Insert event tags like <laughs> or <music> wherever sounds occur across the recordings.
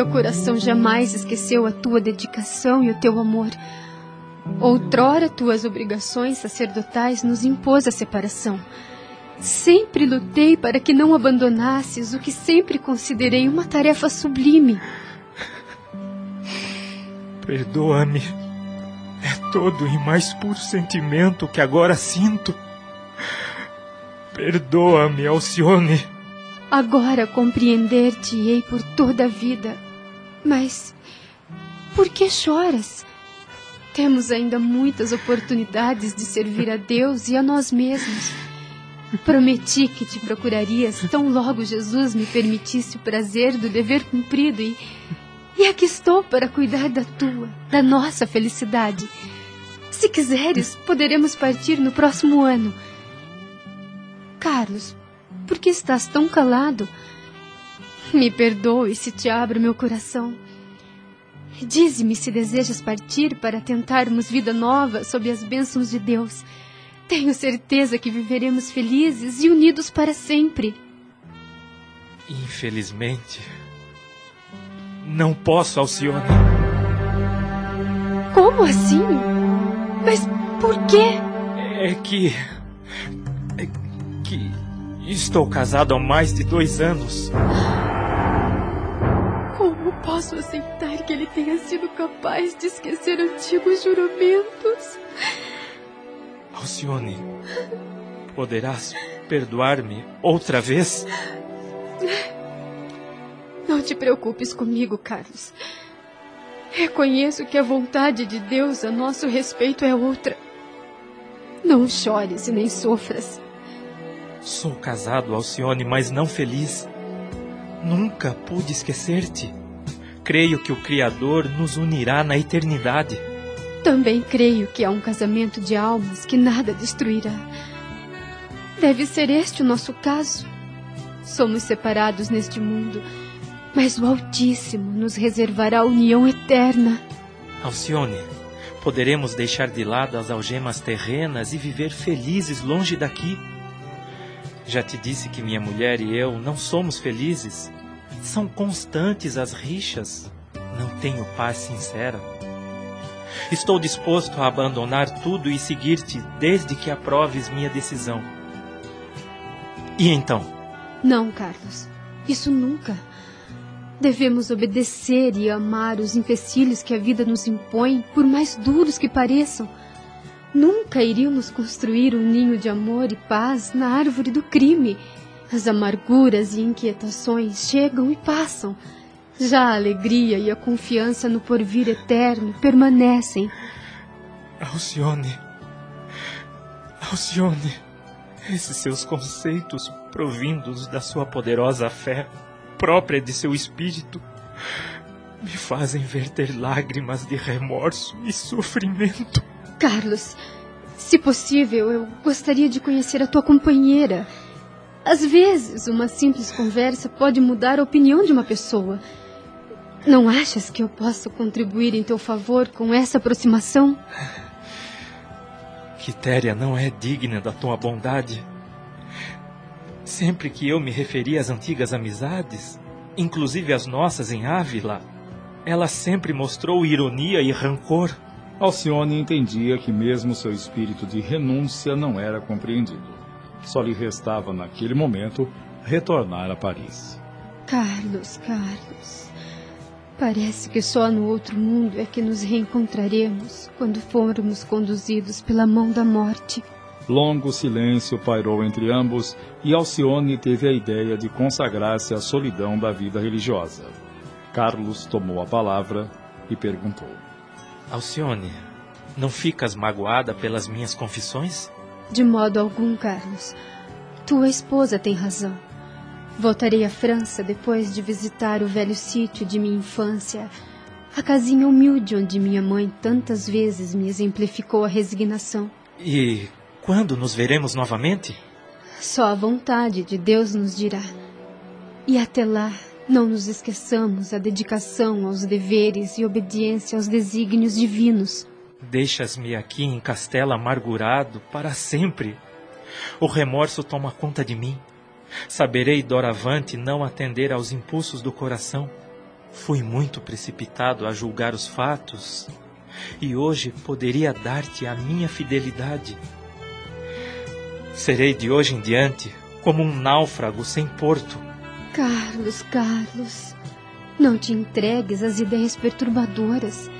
Meu coração jamais esqueceu a tua dedicação e o teu amor. Outrora, tuas obrigações sacerdotais nos impôs a separação. Sempre lutei para que não abandonasses o que sempre considerei uma tarefa sublime. Perdoa-me. É todo e mais puro sentimento que agora sinto. Perdoa-me, Alcione. Agora compreender-te-ei por toda a vida. Mas por que choras? Temos ainda muitas oportunidades de servir a Deus e a nós mesmos. Prometi que te procurarias tão logo Jesus me permitisse o prazer do dever cumprido e, e aqui estou para cuidar da tua, da nossa felicidade. Se quiseres, poderemos partir no próximo ano. Carlos, por que estás tão calado? Me perdoe se te abro meu coração. Dize-me se desejas partir para tentarmos vida nova sob as bênçãos de Deus. Tenho certeza que viveremos felizes e unidos para sempre. Infelizmente, não posso, Alcione. Como assim? Mas por quê? É que. É que. Estou casado há mais de dois anos. Posso aceitar que ele tenha sido capaz de esquecer antigos juramentos? Alcione, poderás perdoar-me outra vez? Não te preocupes comigo, Carlos. Reconheço que a vontade de Deus a nosso respeito é outra. Não chores e nem sofras. Sou casado, Alcione, mas não feliz. Nunca pude esquecer-te. Creio que o Criador nos unirá na eternidade. Também creio que há um casamento de almas que nada destruirá. Deve ser este o nosso caso. Somos separados neste mundo, mas o Altíssimo nos reservará a união eterna. Alcione, poderemos deixar de lado as algemas terrenas e viver felizes longe daqui. Já te disse que minha mulher e eu não somos felizes. São constantes as rixas. Não tenho paz sincera. Estou disposto a abandonar tudo e seguir-te desde que aproves minha decisão. E então? Não, Carlos. Isso nunca. Devemos obedecer e amar os empecilhos que a vida nos impõe, por mais duros que pareçam. Nunca iríamos construir um ninho de amor e paz na árvore do crime. As amarguras e inquietações chegam e passam. Já a alegria e a confiança no porvir eterno permanecem. Alcione. Alcione. Esses seus conceitos, provindos da sua poderosa fé, própria de seu espírito, me fazem verter lágrimas de remorso e sofrimento. Carlos, se possível, eu gostaria de conhecer a tua companheira. Às vezes, uma simples conversa pode mudar a opinião de uma pessoa. Não achas que eu posso contribuir em teu favor com essa aproximação? <laughs> Quitéria não é digna da tua bondade. Sempre que eu me referi às antigas amizades, inclusive as nossas em Ávila, ela sempre mostrou ironia e rancor. Alcione entendia que mesmo seu espírito de renúncia não era compreendido. Só lhe restava, naquele momento, retornar a Paris. Carlos, Carlos. Parece que só no outro mundo é que nos reencontraremos quando formos conduzidos pela mão da morte. Longo silêncio pairou entre ambos e Alcione teve a ideia de consagrar-se à solidão da vida religiosa. Carlos tomou a palavra e perguntou: Alcione, não ficas magoada pelas minhas confissões? De modo algum, Carlos. Tua esposa tem razão. Voltarei à França depois de visitar o velho sítio de minha infância, A casinha humilde onde minha mãe tantas vezes me exemplificou a resignação. E quando nos veremos novamente? Só a vontade de Deus nos dirá. E até lá, não nos esqueçamos a dedicação aos deveres e obediência aos desígnios divinos. Deixas-me aqui em castelo amargurado para sempre. O remorso toma conta de mim. Saberei doravante não atender aos impulsos do coração. Fui muito precipitado a julgar os fatos e hoje poderia dar-te a minha fidelidade. Serei de hoje em diante como um náufrago sem porto. Carlos, Carlos, não te entregues às ideias perturbadoras.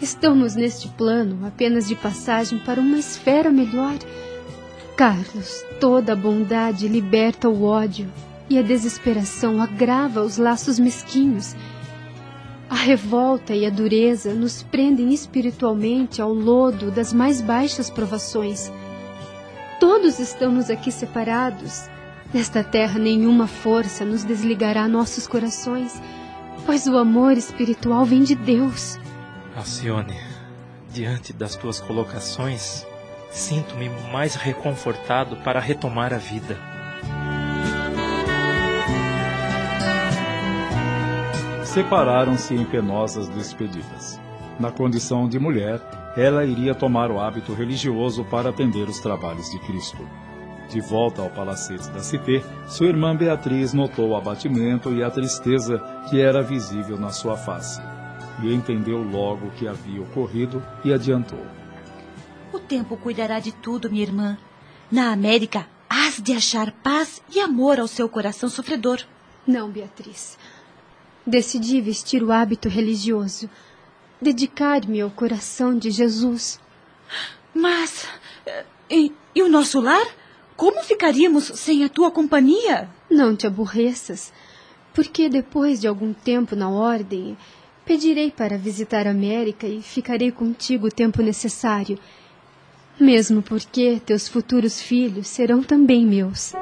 Estamos neste plano apenas de passagem para uma esfera melhor. Carlos, toda a bondade liberta o ódio e a desesperação agrava os laços mesquinhos. A revolta e a dureza nos prendem espiritualmente ao lodo das mais baixas provações. Todos estamos aqui separados. Nesta terra, nenhuma força nos desligará nossos corações, pois o amor espiritual vem de Deus. Alcione, diante das tuas colocações, sinto-me mais reconfortado para retomar a vida. separaram-se em penosas despedidas. Na condição de mulher, ela iria tomar o hábito religioso para atender os trabalhos de Cristo. De volta ao palacete da Cité, sua irmã Beatriz notou o abatimento e a tristeza que era visível na sua face. E entendeu logo o que havia ocorrido e adiantou. O tempo cuidará de tudo, minha irmã. Na América, hás de achar paz e amor ao seu coração sofredor. Não, Beatriz. Decidi vestir o hábito religioso, dedicar-me ao coração de Jesus. Mas. E, e, o nosso lar? Como ficaríamos sem a tua companhia? Não te aborreças, porque depois de algum tempo na ordem, pedirei para visitar a América e ficarei contigo o tempo necessário. Mesmo porque teus futuros filhos serão também meus.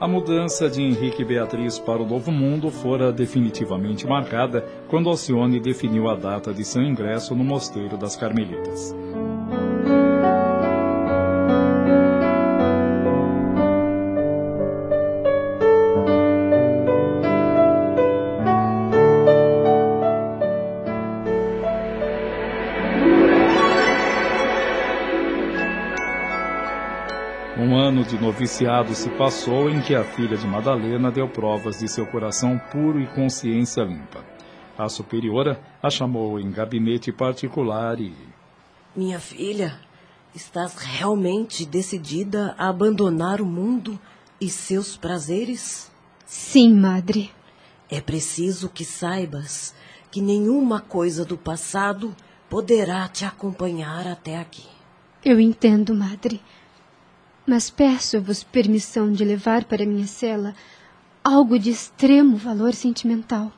A mudança de Henrique e Beatriz para o Novo Mundo fora definitivamente marcada quando Alcione definiu a data de seu ingresso no Mosteiro das Carmelitas. Noviciado se passou em que a filha de Madalena deu provas de seu coração puro e consciência limpa. A superiora a chamou em gabinete particular e. Minha filha, estás realmente decidida a abandonar o mundo e seus prazeres? Sim, madre. É preciso que saibas que nenhuma coisa do passado poderá te acompanhar até aqui. Eu entendo, madre mas peço-vos permissão de levar para minha cela algo de extremo valor sentimental.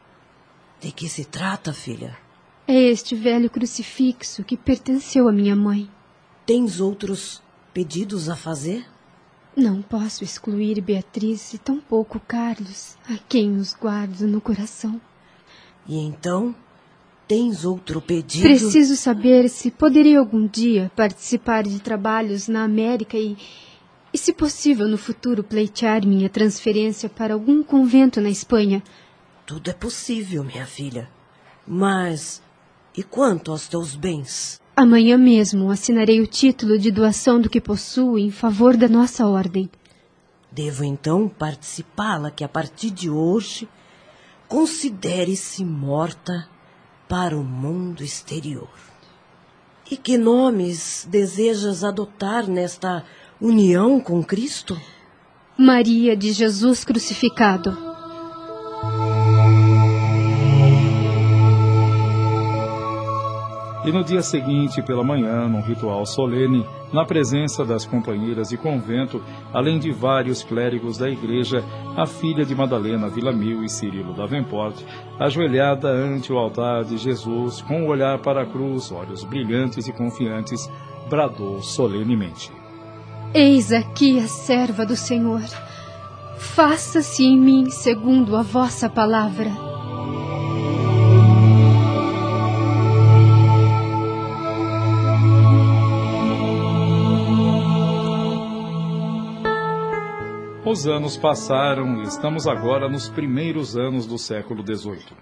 De que se trata, filha? É este velho crucifixo que pertenceu à minha mãe. Tens outros pedidos a fazer? Não posso excluir Beatriz e tampouco Carlos, a quem os guardo no coração. E então, tens outro pedido? Preciso saber se poderia algum dia participar de trabalhos na América e, e, se possível, no futuro, pleitear minha transferência para algum convento na Espanha? Tudo é possível, minha filha. Mas e quanto aos teus bens? Amanhã mesmo assinarei o título de doação do que possuo em favor da nossa ordem. Devo então participá-la que a partir de hoje considere-se morta para o mundo exterior. E que nomes desejas adotar nesta união com Cristo? Maria de Jesus crucificado. E no dia seguinte, pela manhã, num ritual solene, na presença das companheiras de convento, além de vários clérigos da igreja, a filha de Madalena Villamil e Cirilo Davenport, ajoelhada ante o altar de Jesus, com o olhar para a cruz, olhos brilhantes e confiantes, bradou solenemente: Eis aqui a serva do Senhor. Faça-se em mim segundo a vossa palavra. Os anos passaram e estamos agora nos primeiros anos do século XVIII.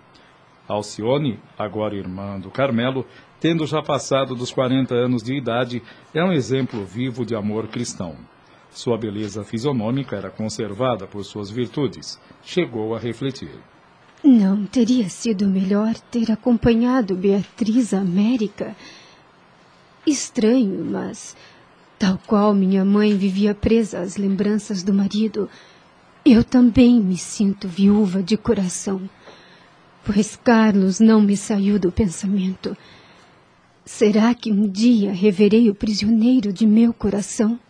Alcione, agora irmã do Carmelo, tendo já passado dos 40 anos de idade, é um exemplo vivo de amor cristão. Sua beleza fisionômica era conservada por suas virtudes. Chegou a refletir. Não teria sido melhor ter acompanhado Beatriz à América? Estranho, mas, tal qual minha mãe vivia presa às lembranças do marido, eu também me sinto viúva de coração, pois Carlos não me saiu do pensamento. Será que um dia reverei o prisioneiro de meu coração?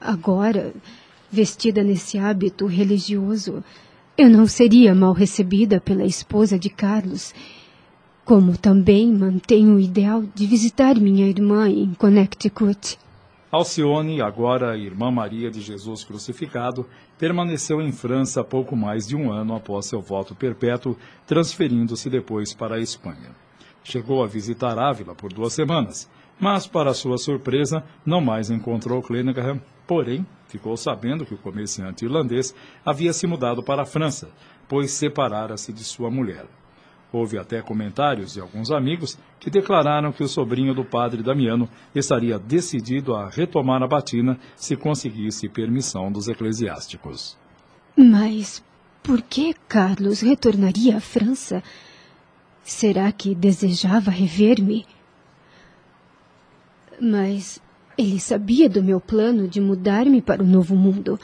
Agora, vestida nesse hábito religioso, eu não seria mal recebida pela esposa de Carlos, como também mantenho o ideal de visitar minha irmã em Connecticut. Alcione, agora irmã Maria de Jesus crucificado, permaneceu em França pouco mais de um ano após seu voto perpétuo, transferindo-se depois para a Espanha. Chegou a visitar Ávila por duas semanas, mas, para sua surpresa, não mais encontrou Clenningham, porém, ficou sabendo que o comerciante irlandês havia se mudado para a França, pois separara-se de sua mulher. Houve até comentários de alguns amigos que declararam que o sobrinho do padre Damiano estaria decidido a retomar a batina se conseguisse permissão dos eclesiásticos. Mas por que Carlos retornaria à França? Será que desejava rever-me? Mas ele sabia do meu plano de mudar-me para o novo mundo.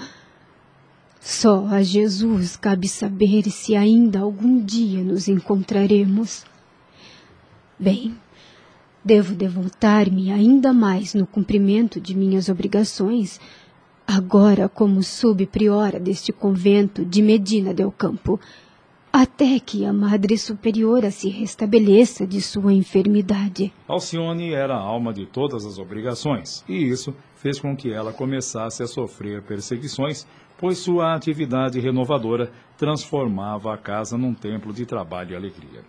Só a Jesus cabe saber se ainda algum dia nos encontraremos. Bem, devo devotar-me ainda mais no cumprimento de minhas obrigações, agora como subpriora deste convento de Medina del Campo, até que a Madre Superiora se restabeleça de sua enfermidade. Alcione era a alma de todas as obrigações, e isso fez com que ela começasse a sofrer perseguições, pois sua atividade renovadora transformava a casa num templo de trabalho e alegria.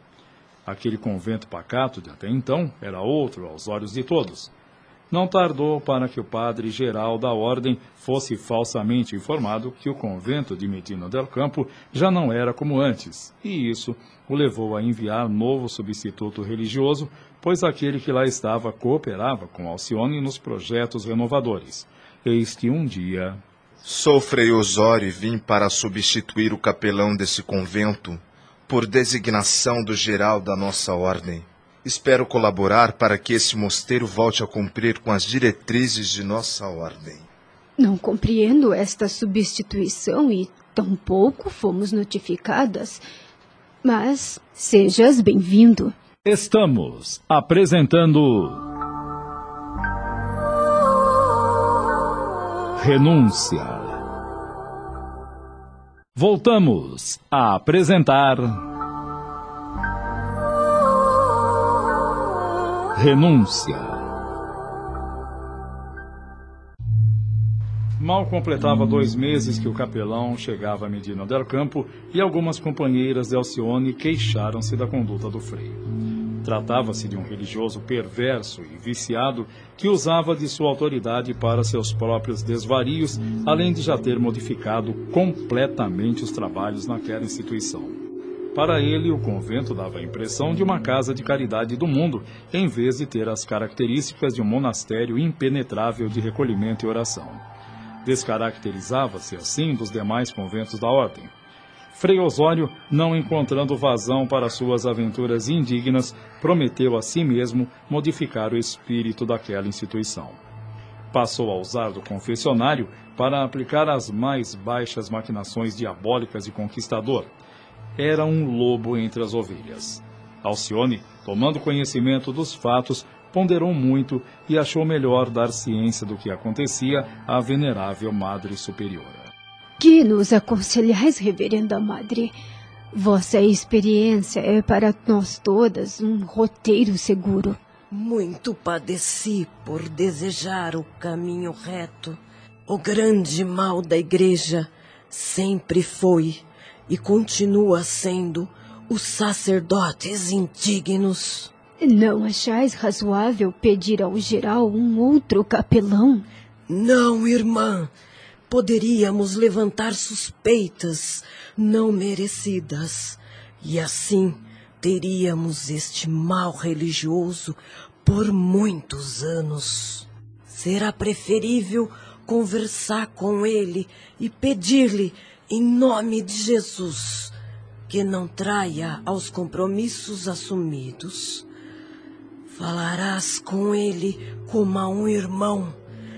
Aquele convento pacato de até então era outro aos olhos de todos. Não tardou para que o padre geral da ordem fosse falsamente informado que o convento de Medina del Campo já não era como antes, e isso o levou a enviar novo substituto religioso, pois aquele que lá estava cooperava com Alcione nos projetos renovadores. Eis que um dia. Sou Osório e vim para substituir o capelão desse convento, por designação do geral da nossa ordem. Espero colaborar para que esse mosteiro volte a cumprir com as diretrizes de nossa ordem. Não compreendo esta substituição e tampouco fomos notificadas. Mas sejas bem-vindo. Estamos apresentando. Renúncia. Voltamos a apresentar. Renúncia. Mal completava dois meses que o capelão chegava a Medina del Campo e algumas companheiras de Alcione queixaram-se da conduta do frei. Tratava-se de um religioso perverso e viciado que usava de sua autoridade para seus próprios desvarios, além de já ter modificado completamente os trabalhos naquela instituição. Para ele, o convento dava a impressão de uma casa de caridade do mundo, em vez de ter as características de um monastério impenetrável de recolhimento e oração. Descaracterizava-se assim dos demais conventos da ordem. Frei Osório, não encontrando vazão para suas aventuras indignas, prometeu a si mesmo modificar o espírito daquela instituição. Passou a usar do confessionário para aplicar as mais baixas maquinações diabólicas de conquistador, era um lobo entre as ovelhas. Alcione, tomando conhecimento dos fatos, ponderou muito e achou melhor dar ciência do que acontecia à venerável Madre Superiora. Que nos aconselhais, Reverenda Madre? Vossa experiência é para nós todas um roteiro seguro. Muito padeci por desejar o caminho reto. O grande mal da igreja sempre foi e continua sendo os sacerdotes indignos. Não achais razoável pedir ao geral um outro capelão? Não, irmã. poderíamos levantar suspeitas não merecidas e assim teríamos este mal religioso por muitos anos. Será preferível conversar com ele e pedir-lhe, em nome de Jesus, que não traia aos compromissos assumidos. Falarás com ele como a um irmão,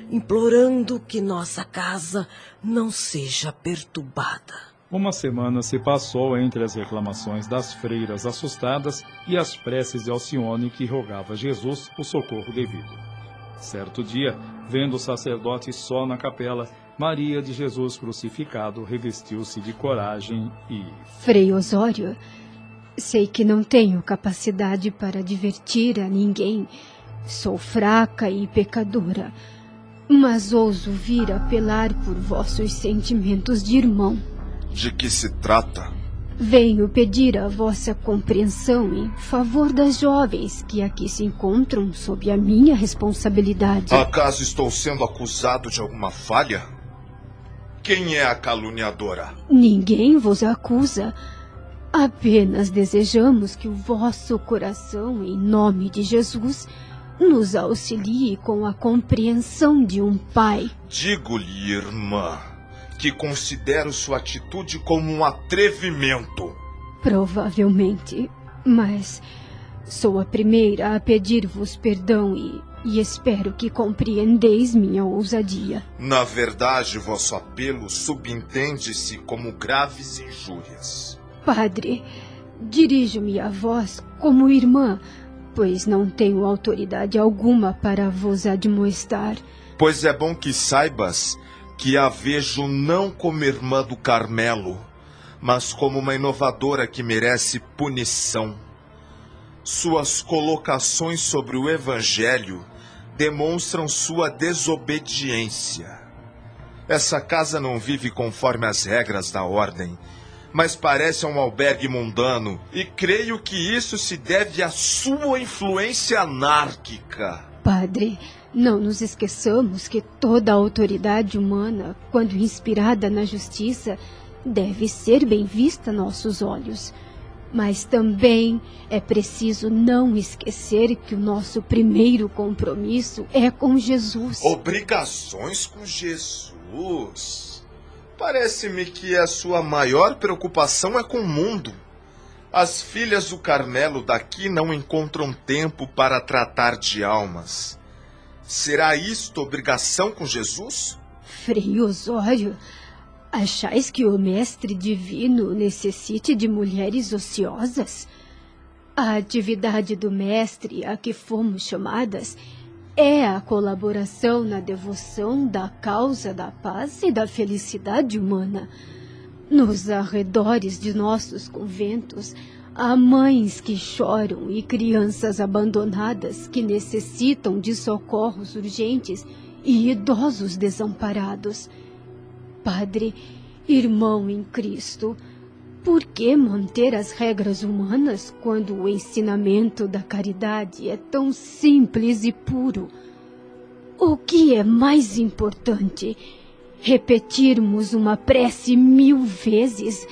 implorando que nossa casa não seja perturbada. Uma semana se passou entre as reclamações das freiras assustadas e as preces de Alcione que rogava a Jesus o socorro devido. Certo dia, vendo o sacerdote só na capela, Maria de Jesus crucificado revestiu-se de coragem e. Frei Osório, sei que não tenho capacidade para divertir a ninguém. Sou fraca e pecadora, mas ouso vir apelar por vossos sentimentos de irmão. De que se trata? Venho pedir a vossa compreensão em favor das jovens que aqui se encontram sob a minha responsabilidade. Acaso estou sendo acusado de alguma falha? Quem é a caluniadora? Ninguém vos acusa. Apenas desejamos que o vosso coração, em nome de Jesus, nos auxilie com a compreensão de um pai. Digo-lhe, irmã que considero sua atitude como um atrevimento. Provavelmente, mas sou a primeira a pedir-vos perdão e, e espero que compreendeis minha ousadia. Na verdade, vosso apelo subentende-se como graves injúrias. Padre, dirijo-me a vós como irmã, pois não tenho autoridade alguma para vos admoestar. Pois é bom que saibas que a vejo não como irmã do Carmelo, mas como uma inovadora que merece punição. Suas colocações sobre o Evangelho demonstram sua desobediência. Essa casa não vive conforme as regras da ordem, mas parece um albergue mundano, e creio que isso se deve à sua influência anárquica. Padre, não nos esqueçamos que toda autoridade humana, quando inspirada na justiça, deve ser bem vista a nossos olhos. Mas também é preciso não esquecer que o nosso primeiro compromisso é com Jesus. Obrigações com Jesus? Parece-me que a sua maior preocupação é com o mundo. As filhas do Carmelo daqui não encontram tempo para tratar de almas. Será isto obrigação com Jesus? Frei Osório, achais que o Mestre Divino necessite de mulheres ociosas? A atividade do Mestre a que fomos chamadas é a colaboração na devoção da causa da paz e da felicidade humana. Nos arredores de nossos conventos, Há mães que choram e crianças abandonadas que necessitam de socorros urgentes e idosos desamparados. Padre, irmão em Cristo, por que manter as regras humanas quando o ensinamento da caridade é tão simples e puro? O que é mais importante? Repetirmos uma prece mil vezes?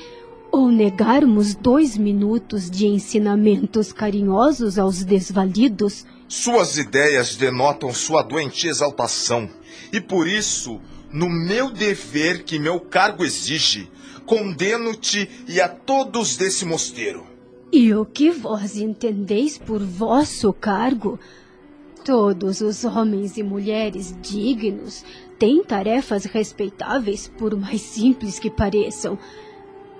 ou negarmos dois minutos de ensinamentos carinhosos aos desvalidos? Suas ideias denotam sua doente exaltação, e por isso, no meu dever que meu cargo exige, condeno-te e a todos desse mosteiro. E o que vós entendeis por vosso cargo? Todos os homens e mulheres dignos têm tarefas respeitáveis, por mais simples que pareçam,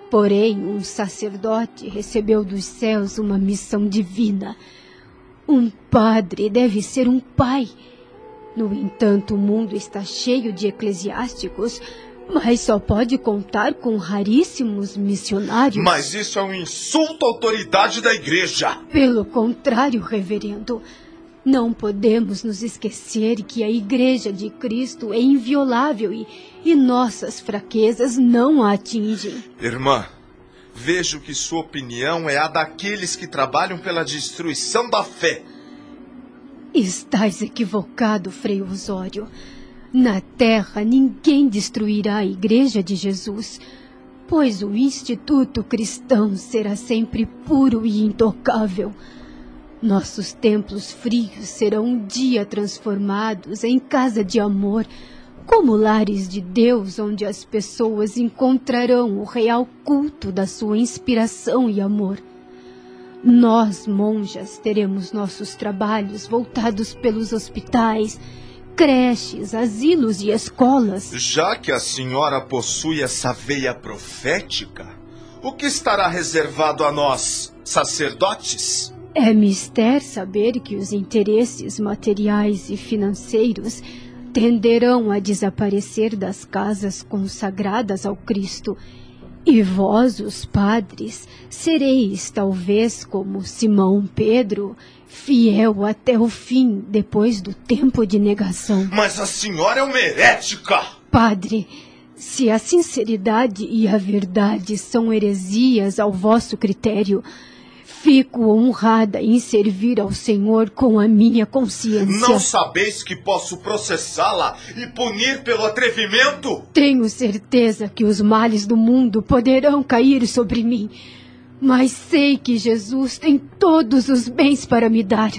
Porém, um sacerdote recebeu dos céus uma missão divina. Um padre deve ser um pai. No entanto, o mundo está cheio de eclesiásticos, mas só pode contar com raríssimos missionários. Mas isso é um insulto à autoridade da igreja. Pelo contrário, reverendo. Não podemos nos esquecer que a Igreja de Cristo é inviolável e, e nossas fraquezas não a atingem. Irmã, vejo que sua opinião é a daqueles que trabalham pela destruição da fé. Estás equivocado, Frei Osório. Na terra ninguém destruirá a Igreja de Jesus, pois o Instituto Cristão será sempre puro e intocável. Nossos templos frios serão um dia transformados em casa de amor, como lares de Deus onde as pessoas encontrarão o real culto da sua inspiração e amor. Nós, monjas, teremos nossos trabalhos voltados pelos hospitais, creches, asilos e escolas. Já que a senhora possui essa veia profética, o que estará reservado a nós, sacerdotes? É mister saber que os interesses materiais e financeiros tenderão a desaparecer das casas consagradas ao Cristo. E vós, os padres, sereis talvez como Simão Pedro, fiel até o fim, depois do tempo de negação. Mas a senhora é uma herética! Padre, se a sinceridade e a verdade são heresias ao vosso critério, fico honrada em servir ao Senhor com a minha consciência. Não sabeis que posso processá-la e punir pelo atrevimento? Tenho certeza que os males do mundo poderão cair sobre mim mas sei que Jesus tem todos os bens para me dar.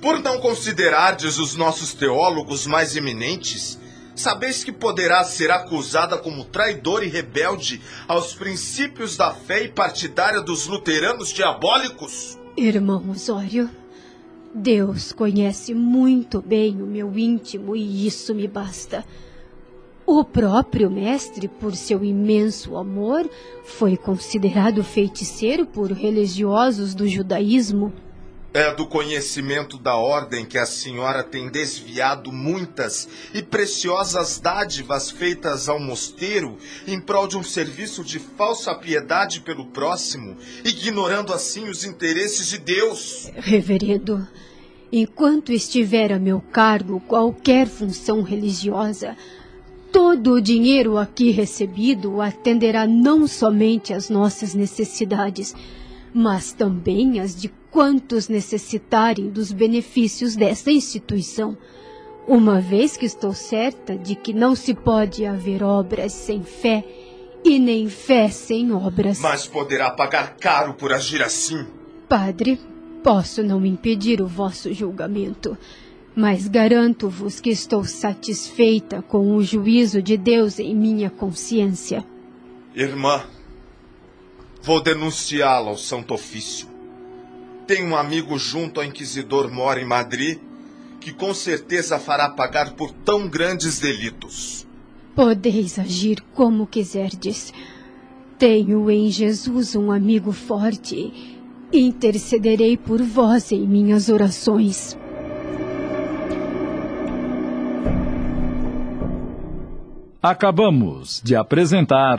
Por não considerardes os nossos teólogos mais eminentes, sabeis que poderá ser acusada como traidor e rebelde aos princípios da fé e partidária dos luteranos diabólicos? Irmão Osório, Deus conhece muito bem o meu íntimo e isso me basta. O próprio mestre, por seu imenso amor, foi considerado feiticeiro por religiosos do judaísmo. É do conhecimento da ordem que a senhora tem desviado muitas e preciosas dádivas feitas ao mosteiro em prol de um serviço de falsa piedade pelo próximo, ignorando assim os interesses de Deus. Reverendo, enquanto estiver a meu cargo qualquer função religiosa, Todo o dinheiro aqui recebido atenderá não somente às nossas necessidades, mas também às de quantos necessitarem dos benefícios desta instituição. Uma vez que estou certa de que não se pode haver obras sem fé e nem fé sem obras. Mas poderá pagar caro por agir assim. Padre, posso não impedir o vosso julgamento mas garanto-vos que estou satisfeita com o juízo de Deus em minha consciência. Irmã, vou denunciá-la ao Santo Ofício. Tenho um amigo junto ao Inquisidor Mora em Madrid que com certeza fará pagar por tão grandes delitos. Podeis agir como quiserdes. Tenho em Jesus um amigo forte. Intercederei por vós em minhas orações. Acabamos de apresentar.